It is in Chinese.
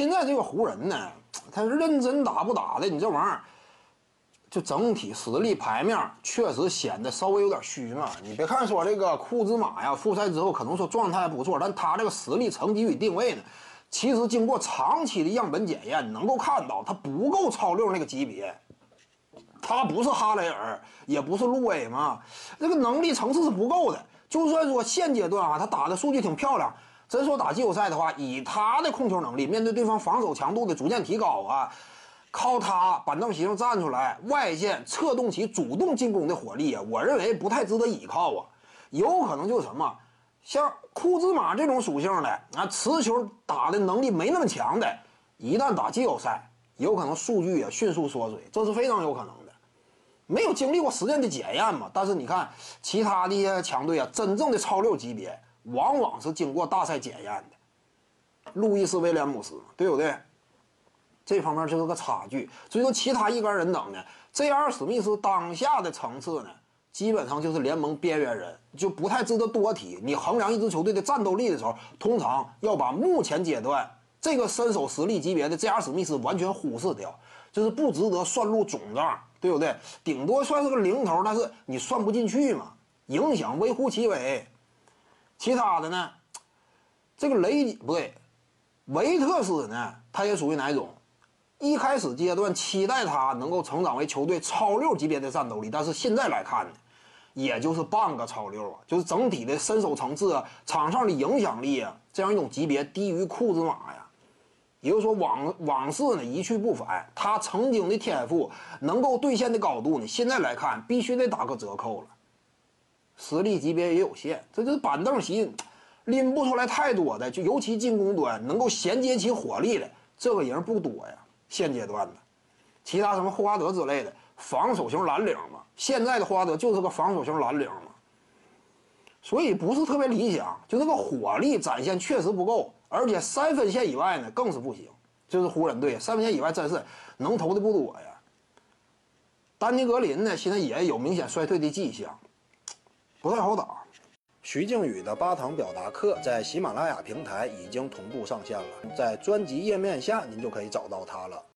现在这个湖人呢，他认真打不打的，你这玩意儿，就整体实力牌面确实显得稍微有点虚嘛。你别看说这个库兹马呀，复赛之后可能说状态不错，但他这个实力层级与定位呢，其实经过长期的样本检验，能够看到他不够超六那个级别。他不是哈雷尔，也不是路威嘛，这个能力层次是不够的。就算说现阶段啊，他打的数据挺漂亮，真说打季后赛的话，以他的控球能力，面对对方防守强度的逐渐提高啊，靠他板凳席上站出来，外线策动起主动进攻的火力啊，我认为不太值得依靠啊。有可能就是什么，像库兹马这种属性的啊，持球打的能力没那么强的，一旦打季后赛，有可能数据也迅速缩水，这是非常有可能的。没有经历过实践的检验嘛？但是你看其他的一些强队啊，真正的超六级别往往是经过大赛检验的。路易斯威廉姆斯，对不对？这方面就是个差距。所以说，其他一干人等呢，J.R. 史密斯当下的层次呢，基本上就是联盟边缘人，就不太值得多提。你衡量一支球队的战斗力的时候，通常要把目前阶段这个身手实力级别的 J.R. 史密斯完全忽视掉，就是不值得算入总账。对不对？顶多算是个零头，但是你算不进去嘛，影响微乎其微。其他的呢？这个雷不对，维特斯呢？他也属于哪一种？一开始阶段期待他能够成长为球队超六级别的战斗力，但是现在来看呢，也就是半个超六啊，就是整体的身手层次啊，场上的影响力啊，这样一种级别低于库兹马呀。也就是说，往往事呢一去不返，他曾经的天赋能够兑现的高度呢，现在来看必须得打个折扣了。实力级别也有限，这就是板凳席拎不出来太多的，就尤其进攻端能够衔接起火力的这个人不多呀。现阶段的，其他什么霍华德之类的防守型蓝领嘛，现在的霍华德就是个防守型蓝领嘛，所以不是特别理想，就这个火力展现确实不够。而且三分线以外呢，更是不行。就是湖人队三分线以外真是能投的不多呀。丹尼格林呢，现在也有明显衰退的迹象，不太好打。徐静宇的八堂表达课在喜马拉雅平台已经同步上线了，在专辑页面下您就可以找到它了。